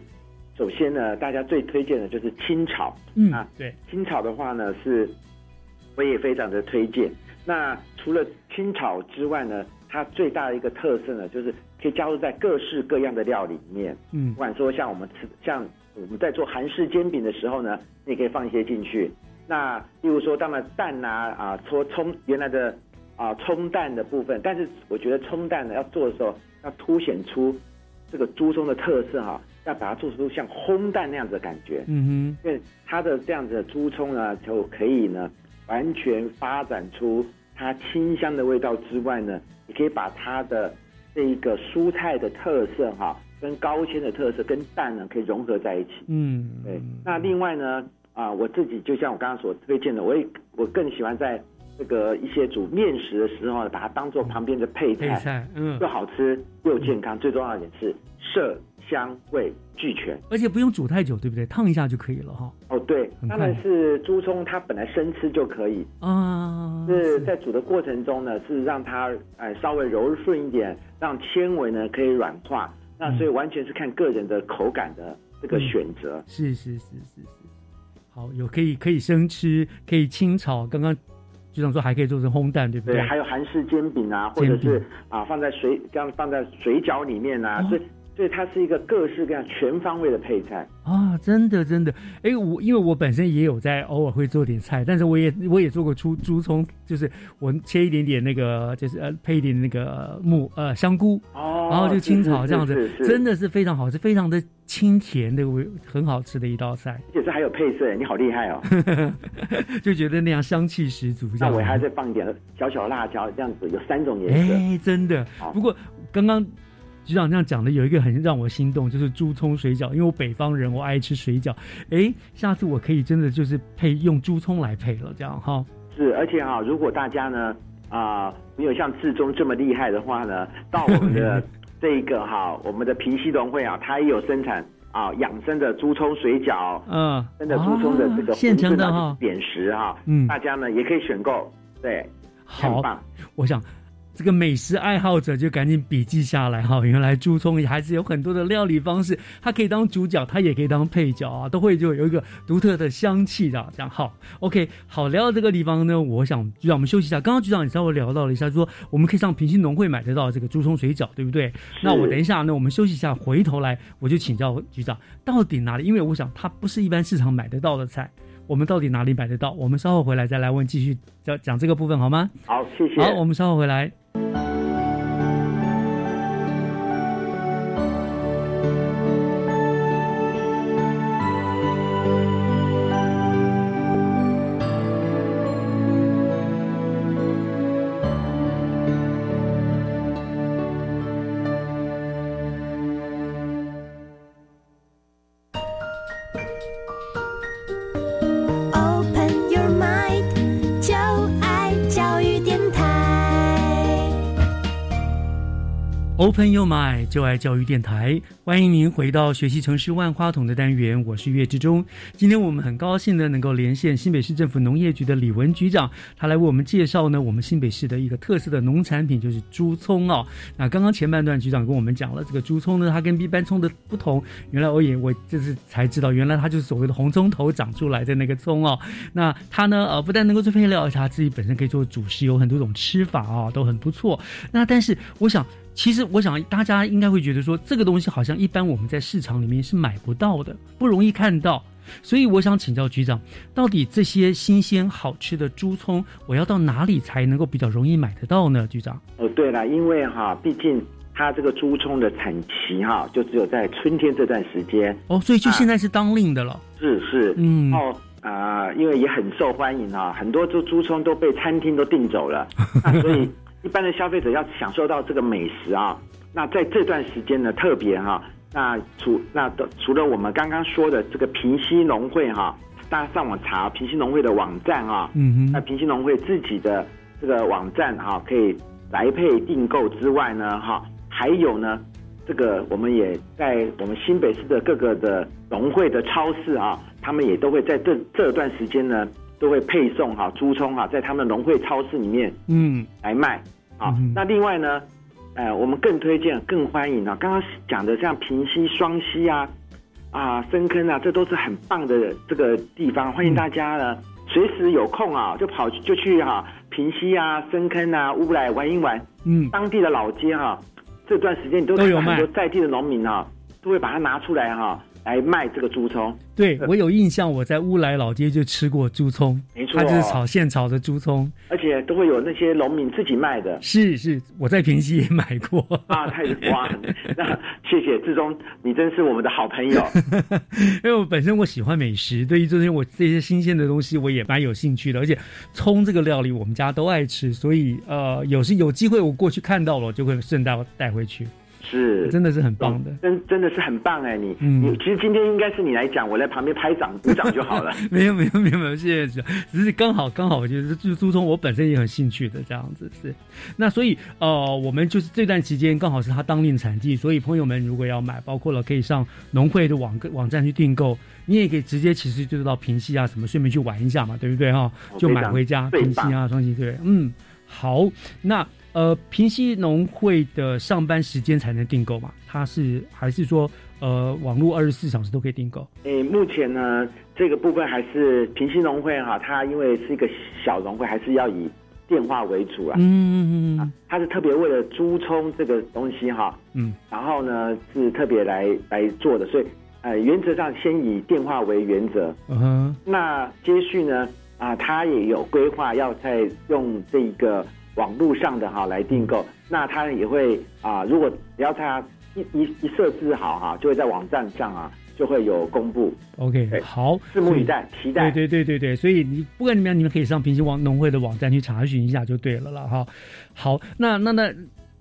首先呢，大家最推荐的就是清炒，嗯啊，对，清炒的话呢是，我也非常的推荐。那除了清炒之外呢，它最大的一个特色呢，就是可以加入在各式各样的料理里面。嗯不管说像我们吃，像我们在做韩式煎饼的时候呢，你也可以放一些进去。那例如说，当然蛋啊啊，搓葱原来的啊葱蛋的部分，但是我觉得葱蛋呢要做的时候，要凸显出这个猪松的特色哈、要把它做出像烘蛋那样子的感觉。嗯因为它的这样子的猪葱呢，就可以呢完全发展出它清香的味道之外呢，也可以把它的这一个蔬菜的特色哈，跟高纤的特色跟蛋呢可以融合在一起。嗯，对。那另外呢，啊，我自己就像我刚刚所推荐的，我也我更喜欢在这个一些煮面食的时候，把它当做旁边的配菜，配菜嗯又好吃又健康，最重要一点是色香味俱全。而且不用煮太久，对不对？烫一下就可以了哈。哦，对，当然是猪葱，它本来生吃就可以，啊，是在煮的过程中呢，是让它哎稍微柔顺一点，让纤维呢可以软化。那所以完全是看个人的口感的这个选择。是是是是是，好，有可以可以生吃，可以清炒。刚刚局长说还可以做成烘蛋，对不对，对？还有韩式煎饼啊，或者是啊放在水这样放在水饺里面啊，所以所以它是一个各式各样全方位的配菜。啊，真的真的，哎，我因为我本身也有在偶尔会做点菜，但是我也我也做过猪猪葱，就是我切一点点那个，就是呃配一点那个木呃香菇，哦然后就清炒这样子，是是是真的是非常好吃，非常的清甜的味，很好吃的一道菜，而且这还有配色，你好厉害哦！(laughs) 就觉得那样香气十足。那我还再放一点小小辣椒，这样子有三种颜色。哎，真的。不过刚刚局长这样讲的，有一个很让我心动，就是猪葱水饺。因为我北方人，我爱吃水饺。哎，下次我可以真的就是配用猪葱来配了，这样哈。是，而且哈、如果大家呢啊、没有像志忠这么厉害的话呢，到我们的 (laughs) 这一个哈、我们的平西农会啊，它也有生产啊养生的猪葱水饺，嗯，真的猪葱的这个啊现成的哈扁食哈，嗯大家呢也可以选购，对，很好棒。，我想这个美食爱好者就赶紧笔记下来哈。原来猪葱还是有很多的料理方式，它可以当主角，它也可以当配角啊，都会就有一个独特的香气的。这样好，OK，好聊到这个地方呢，我想就让我们休息一下。刚刚局长也稍微聊到了一下，说我们可以上平兴农会买得到这个猪葱水饺，对不对？那我等一下呢，我们休息一下，回头来我就请教局长，到底哪里？因为我想它不是一般市场买得到的菜。我们到底哪里买得到？我们稍后回来再来问，继续讲讲这个部分好吗？好，谢谢。好，我们稍后回来。Open Your Mind，就爱教育电台，欢迎您回到学习城市万花筒的单元，我是岳志忠。今天我们很高兴呢，能够连线新北市政府农业局的李文局长，他来为我们介绍呢，我们新北市的一个特色的农产品，就是猪葱哦。那刚刚前半段局长跟我们讲了，这个猪葱呢，它跟一般葱的不同，原来我也我这次才知道，原来它就是所谓的红葱头长出来的那个葱哦。那它呢，呃，不但能够做配料，而且它自己本身可以做主食，有很多种吃法啊，都很不错。那但是我想。其实我想，大家应该会觉得说，这个东西好像一般我们在市场里面是买不到的，不容易看到。所以我想请教局长，到底这些新鲜好吃的猪葱，我要到哪里才能够比较容易买得到呢？局长？哦，对了，因为哈，毕竟它这个猪葱的产期哈，就只有在春天这段时间。哦，所以就现在是当令的了。是是，嗯，哦啊，因为也很受欢迎啊，很多猪猪葱都被餐厅都订走了，(laughs) 所以。一般的消费者要享受到这个美食啊，那在这段时间呢，特别哈，那除那的除了我们刚刚说的这个平西农会哈，大家上网查平西农会的网站啊，嗯哼，那平西农会自己的这个网站哈，可以来配订购之外呢，哈，还有呢，这个我们也在我们新北市的各个的农会的超市啊，他们也都会在这这段时间呢。都会配送哈猪葱哈，在他们农会超市里面嗯来卖啊。那另外呢，呃，我们更推荐、更欢迎啊。刚刚讲的像平溪、双溪啊啊深坑啊，这都是很棒的这个地方，欢迎大家呢随时有空啊就跑就去哈平溪啊深坑啊乌来玩一玩。嗯，当地的老街哈，这段时间你都看到很多在地的农民啊，都会把它拿出来哈。来卖这个猪葱，对我有印象，我在乌来老街就吃过猪葱，没错，它就是炒现炒的猪葱，而且都会有那些农民自己卖的。是是，我在平西也买过啊，太哇！(laughs) 那谢谢志忠，你真是我们的好朋友。(laughs) 因为我本身我喜欢美食，对于这些我这些新鲜的东西我也蛮有兴趣的，而且葱这个料理我们家都爱吃，所以呃，有时有机会我过去看到了，就会顺带带回去。是，真的是很棒的，真真的是很棒哎！你你其实今天应该是你来讲，我在旁边拍掌鼓掌就好了。(laughs) 没有没有没有没有，谢谢。只是刚好刚好，我觉得这猪葱我本身也很兴趣的这样子是。那所以呃，我们就是这段期间刚好是他当令产地，所以朋友们如果要买，包括了可以上农会的网网站去订购，你也可以直接其实就是到平溪啊什么，顺便去玩一下嘛，对不对哈？就买回家平溪啊双溪对，嗯，好，那。呃，平西农会的上班时间才能订购嘛？它是还是说，呃，网络二十四小时都可以订购？诶，目前呢，这个部分还是平西农会哈，它因为是一个小农会，还是要以电话为主啊。嗯嗯嗯，它是特别为了租充这个东西哈，嗯，然后呢是特别来来做的，所以呃，原则上先以电话为原则。嗯哼，那接续呢啊，它也有规划要再用这个。网络上的哈来订购，那他也会啊，如果只要他一一一设置好哈，就会在网站上啊就会有公布。OK，好，拭目以待，期待。对对对对对，所以你不管怎么样，你们可以上平行网农会的网站去查询一下就对了了哈。好，那那那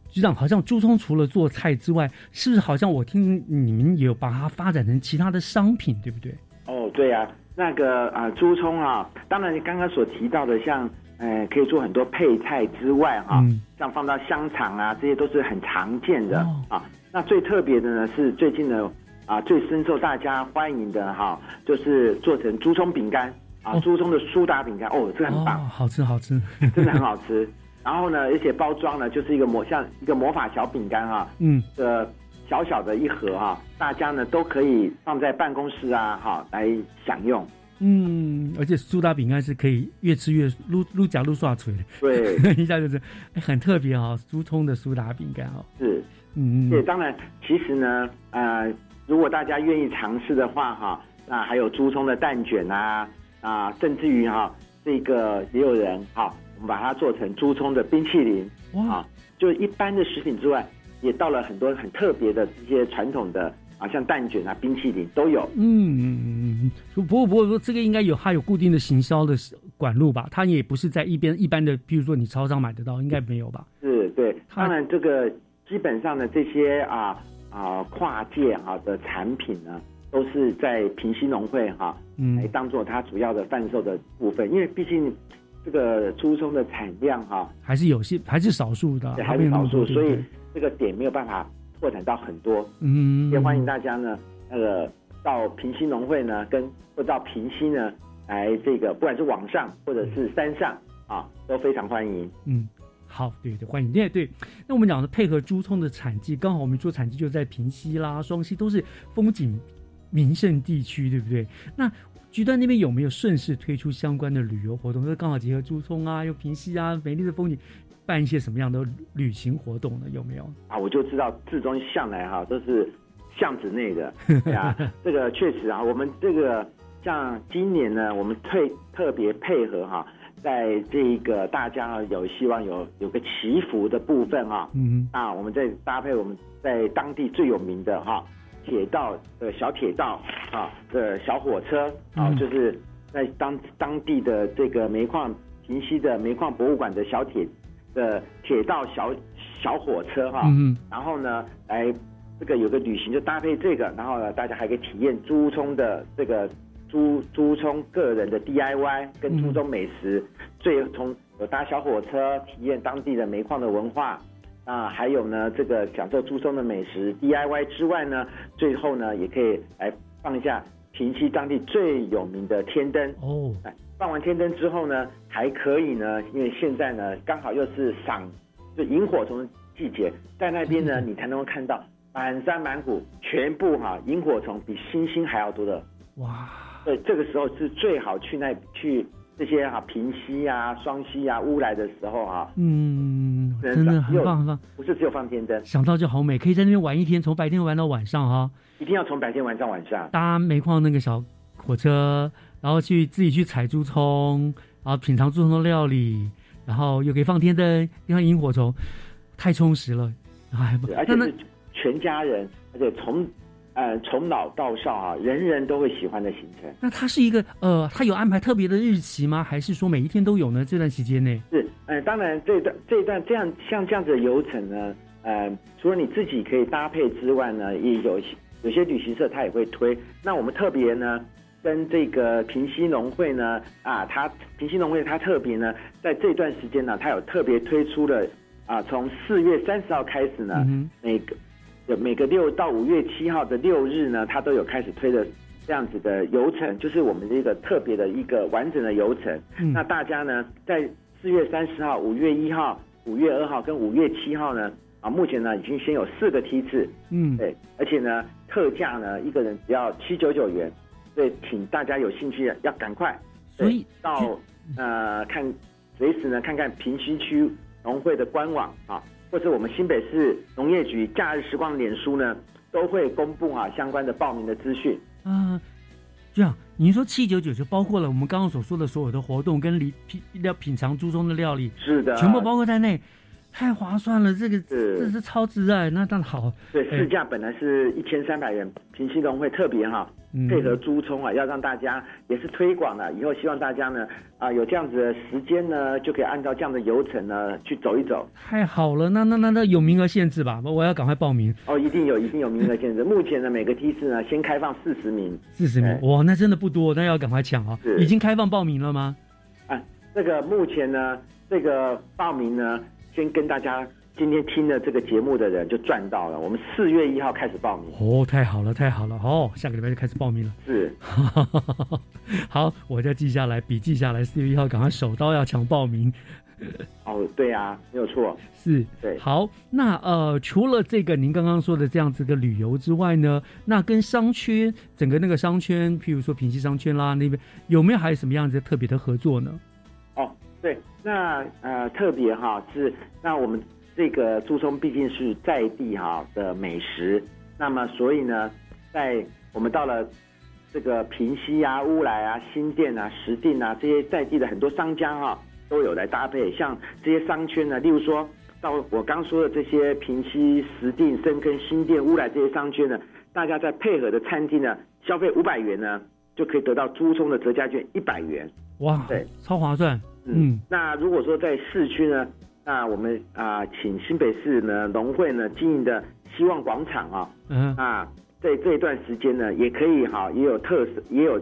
局长，好像朱聪除了做菜之外，是不是好像我听你们也有把它发展成其他的商品，对不对？哦，对呀，那个啊，朱聪啊，当然你刚刚所提到的像。呃，可以做很多配菜之外，哈，像放到香肠啊，这些都是很常见的啊。那最特别的呢，是最近的啊，最深受大家欢迎的哈，就是做成猪葱饼干啊，猪葱的苏打饼干哦，这很棒，好吃好吃，(laughs) 真的很好吃。然后呢，而且包装呢，就是一个魔像一个魔法小饼干哈，嗯，的小小的一盒哈，大家呢都可以放在办公室啊，哈，来享用。嗯，而且苏打饼干是可以越吃越撸撸夹撸刷脆的，对，(laughs) 一下就是，哎，很特别哈，猪葱的苏打饼干哦，是，嗯，对，当然，其实呢，呃，如果大家愿意尝试的话哈，那还有猪葱的蛋卷啊，啊，甚至于哈，这个也有人哈，我们把它做成猪葱的冰淇淋，哇，就一般的食品之外，也到了很多很特别的这些传统的。啊，像蛋卷啊、冰淇淋都有。嗯嗯嗯嗯。不过不过说这个应该有它有固定的行销的管路吧？它也不是在一边一般的，比如说你超商买得到，应该没有吧？是，对。当然，这个基本上的这些啊啊跨界啊的产品呢，都是在平西农会哈嗯来当做它主要的贩售的部分，因为毕竟这个猪葱的产量哈还是有些还是少数的，还是少数，所以这个点没有办法拓展到很多，嗯，也欢迎大家呢，那个到平溪农会呢，跟或到平溪呢来这个，不管是网上或者是山上啊，都非常欢迎。嗯，好，对对，欢迎。对对，那我们讲的配合珠葱的产季，刚好我们做产季就在平溪啦、双溪，都是风景名胜地区，对不对？那局端那边有没有顺势推出相关的旅游活动？就刚好结合珠葱啊，又平溪啊，美丽的风景，办一些什么样的旅行活动呢？有没有？啊，我就知道志中向来哈都是巷子内的，(laughs) 对啊，这个确实啊，我们这个像今年呢，我们特特别配合哈，在这个大家有希望有有个祈福的部分啊，嗯，啊，我们再搭配我们在当地最有名的哈铁道呃小铁道啊的小火车啊，嗯就是在当当地的这个煤矿平西的煤矿博物馆的小铁的铁道小小火车哈，嗯然后呢来这个有个旅行就搭配这个，然后呢大家还可以体验朱聪的这个朱朱聪个人的 DIY 跟朱聪美食，最从有搭小火车体验当地的煤矿的文化。啊，还有呢，这个享受朱松的美食 DIY 之外呢，最后呢也可以来放一下平西当地最有名的天灯哦。哎，放完天灯之后呢，还可以呢，因为现在呢刚好又是赏就萤火虫的季节，在那边呢你才能够看到满山满谷全部哈、萤火虫比星星还要多的哇！对，这个时候是最好去那去这些哈、平溪啊、双溪啊、乌来的时候啊、嗯，真的很棒很棒，不是只有放天灯，想到就好美，可以在那边玩一天，从白天玩到晚上哈。一定要从白天玩到晚上。搭煤矿那个小火车，然后去自己去采猪葱，然后品尝猪葱的料理，然后又可以放天灯，又看萤火虫，太充实了。哎，不对而且那是全家人，而且从呃从老到少啊，人人都会喜欢的行程。那它是一个呃，它有安排特别的日期吗？还是说每一天都有呢？这段期间内？是，呃，当然这段这段这样像这样子的游程呢，呃，除了你自己可以搭配之外呢，也有有些旅行社它也会推。那我们特别呢，跟这个平西农会呢，啊，它平西农会它特别呢，在这段时间呢，它有特别推出了啊，从四月三十号开始呢，嗯每个有每个六到五月七号的六日呢，它都有开始推的这样子的游程，就是我们的一个特别的一个完整的游程。嗯。那大家呢，在四月三十号、五月一号、五月二号跟五月七号呢，啊，目前呢已经先有四个梯次，嗯，对，而且呢特价呢一个人只要七九九元，所以请大家有兴趣的要赶快，所以到呃看随时呢看看平西区农会的官网啊，或者我们新北市农业局假日时光脸书呢都会公布啊相关的报名的资讯。啊、这样，您说七九九就包括了我们刚刚所说的所有的活动跟礼品料品尝猪中的料理，是的，全部包括在内，太划算了，这个这是超值哎，那当然好。对，哎市价本来是一千三百元，平西农会特别哈、嗯配合猪葱啊，要让大家也是推广了。以后希望大家呢啊有这样子的时间呢，就可以按照这样的流程呢去走一走。太好了，那那那那有名额限制吧？我要赶快报名。哦，一定有，一定有名额限制。目前呢，每个梯次呢先开放四十名。四十名，哇，那真的不多，那要赶快抢啊！是已经开放报名了吗？啊，这个目前呢，这个报名呢，先跟大家今天听了这个节目的人就赚到了。我们四月一号开始报名。哦，太好了，太好了！哦，下个礼拜就开始报名了。是，(laughs) 好，我再记下来，笔记下来，四月一号赶快手刀要抢报名。哦，对啊，没有错。是，对。好，那呃，除了这个您刚刚说的这样子的旅游之外呢，那跟商圈整个那个商圈，譬如说平西商圈啦那边，有没有还有什么样子特别的合作呢？哦，对，那呃特别哈是，那我们这个朱松毕竟是在地哈的美食，那么所以呢，在我们到了这个平西啊、乌来啊、新店啊、石碇啊这些在地的很多商家哈都有来搭配，像这些商圈呢，例如说到我刚说的这些平西、石碇、深坑、新店、乌来这些商圈呢，大家在配合的餐厅呢，消费五百元呢，就可以得到猪葱的折价券一百元。哇，对，超划算。嗯，那如果说在市区呢，那我们啊、请新北市呢农会呢经营的希望广场啊，嗯啊，在这一段时间呢，也可以哈、也有特色，也有。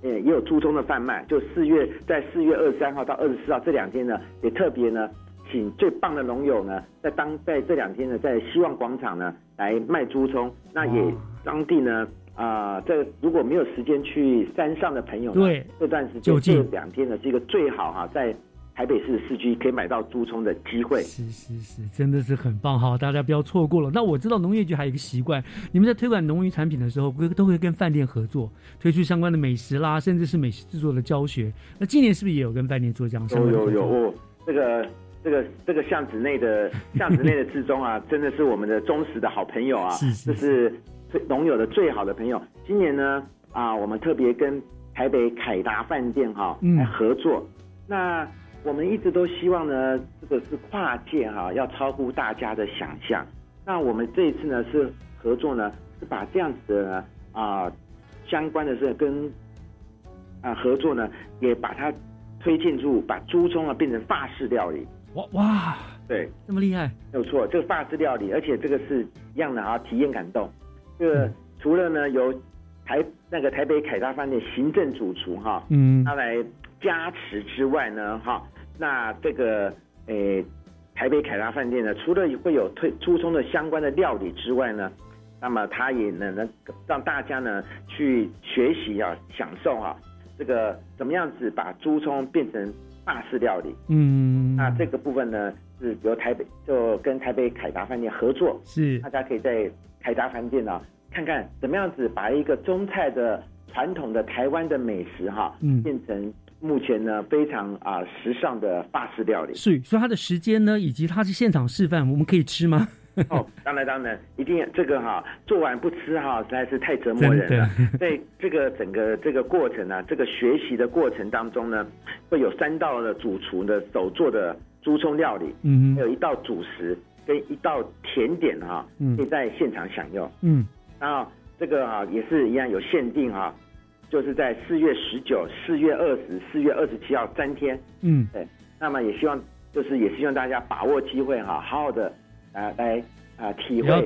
呃，也有猪中的贩卖，就四月在四月二十三号到二十四号这两天呢，也特别呢请最棒的农友呢，在当在这两天呢，在希望广场呢来卖猪葱。那也当地呢，啊，这如果没有时间去山上的朋友呢，对这段时间这两天呢是一个最好哈，在台北市市区可以买到猪葱的机会。是是是，真的是很棒哈，大家不要错过了。那我知道农业局还有一个习惯，你们在推广农渔产品的时候，会都会跟饭店合作，推出相关的美食啦，甚至是美食制作的教学。那今年是不是也有跟饭店做这样相关的有有有，这个。这个这个巷子内的巷子内的志忠啊，真的是我们的忠实的好朋友啊，这 (laughs) 是农友的最好的朋友。今年呢啊，我们特别跟台北凯达饭店哈来合作。那我们一直都希望呢，这个是跨界哈，要超乎大家的想象。那我们这一次呢是合作呢，是把这样子的啊相关的是跟啊合作呢，也把它推进入把猪葱啊变成法式料理。哇哇，对，这么厉害，没有错，这个法式料理，而且这个是一样的啊，体验感动。这个除了呢，由台那个台北凯达饭店行政主厨哈，嗯，他来加持之外呢，哈，那这个诶台北凯达饭店呢，除了会有推猪葱的相关的料理之外呢，那么他也能能让大家呢去学习啊，享受啊，这个怎么样子把猪葱变成。法式料理，嗯，那这个部分呢是由台北就跟台北凯达饭店合作，是。大家可以在凯达饭店呢看看怎么样子把一个中菜的传统的台湾的美食哈，嗯，变成目前呢非常啊时尚的法式料理。是，所以它的时间呢以及它是现场示范，我们可以吃吗？哦，当然当然，一定这个哈做完不吃哈实在是太折磨人了。在这个整个这个过程呢，这个学习的过程当中呢，会有三道的主厨的手做的猪葱料理，嗯，还有一道主食跟一道甜点哈，可以在现场享用。嗯，然后这个哈也是一样有限定哈，就是在四月十九、四月二十、四月二十七号三天。嗯，对，那么也希望就是也希望大家把握机会哈，好好的。啊，来啊，体会感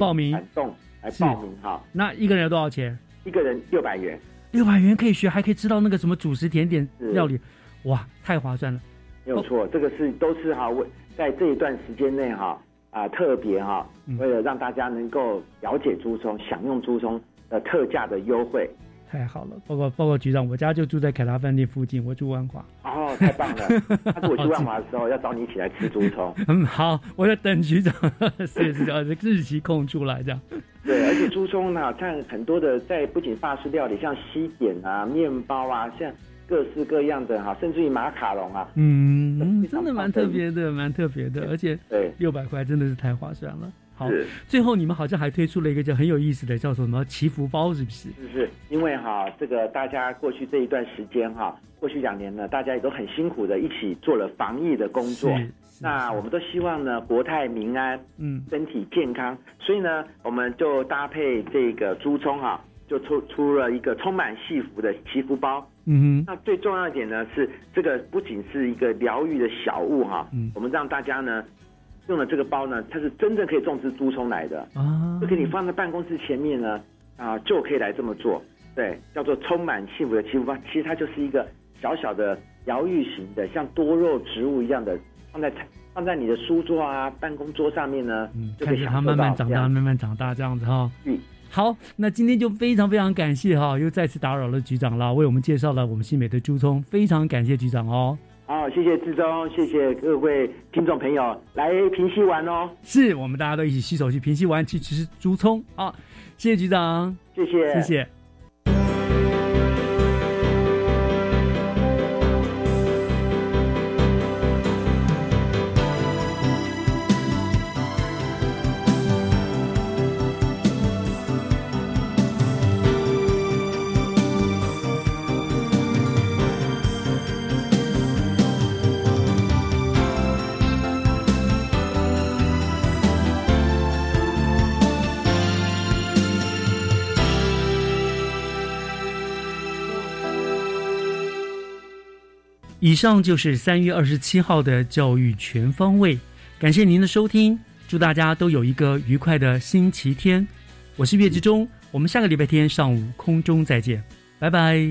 动，来报名哈。那一个人要多少钱？一个人六百元，六百元可以学，还可以吃到那个什么主食、甜点料理，哇，太划算了。没有错，这个是都是哈，我在这一段时间内哈啊，特别哈，为了让大家能够了解猪葱，享用猪葱的特价的优惠。太好了，报告报告局长，我家就住在凯达饭店附近，我住万华。哦，太棒了！(laughs) 那我去万华的时候，要找你一起来吃猪葱。(laughs) 嗯，好，我在等局长，是是是，日期空出来这样。对，而且猪葱呢，像很多的，在不仅法式料理，像西点啊、面包啊，像各式各样的哈，甚至于马卡龙啊，嗯，真的蛮特别的，蛮特别的，而且对六百块真的是太划算了。好，最后你们好像还推出了一个叫很有意思的，叫什么祈福包，是不是？是是，因为哈，这个大家过去这一段时间哈，过去两年呢，大家也都很辛苦的，一起做了防疫的工作。那我们都希望呢，国泰民安，嗯，身体健康。所以呢，我们就搭配这个猪葱哈，就出出了一个充满幸福的祈福包。嗯哼。那最重要一点呢，是这个不仅是一个疗愈的小物哈，嗯，我们让大家呢。用了这个包呢，它是真正可以种植猪葱来的啊，就给你放在办公室前面呢，啊，就可以来这么做。对，叫做充满幸福的祈福包，其实它就是一个小小的疗愈型的，像多肉植物一样的，放在放在你的书桌啊、办公桌上面呢，嗯，看着它慢慢长大，慢慢长大这样子哈。嗯，好，那今天就非常非常感谢哈，又再次打扰了局长了，为我们介绍了我们新美的朱聪，非常感谢局长哦。好，谢谢志忠，谢谢各位听众朋友来平溪玩哦。是我们大家都一起洗手去平溪玩，去吃猪葱。啊，谢谢局长，谢谢，谢谢。以上就是三月二十七号的教育全方位，感谢您的收听，祝大家都有一个愉快的星期天。我是岳志忠，我们下个礼拜天上午空中再见，拜拜。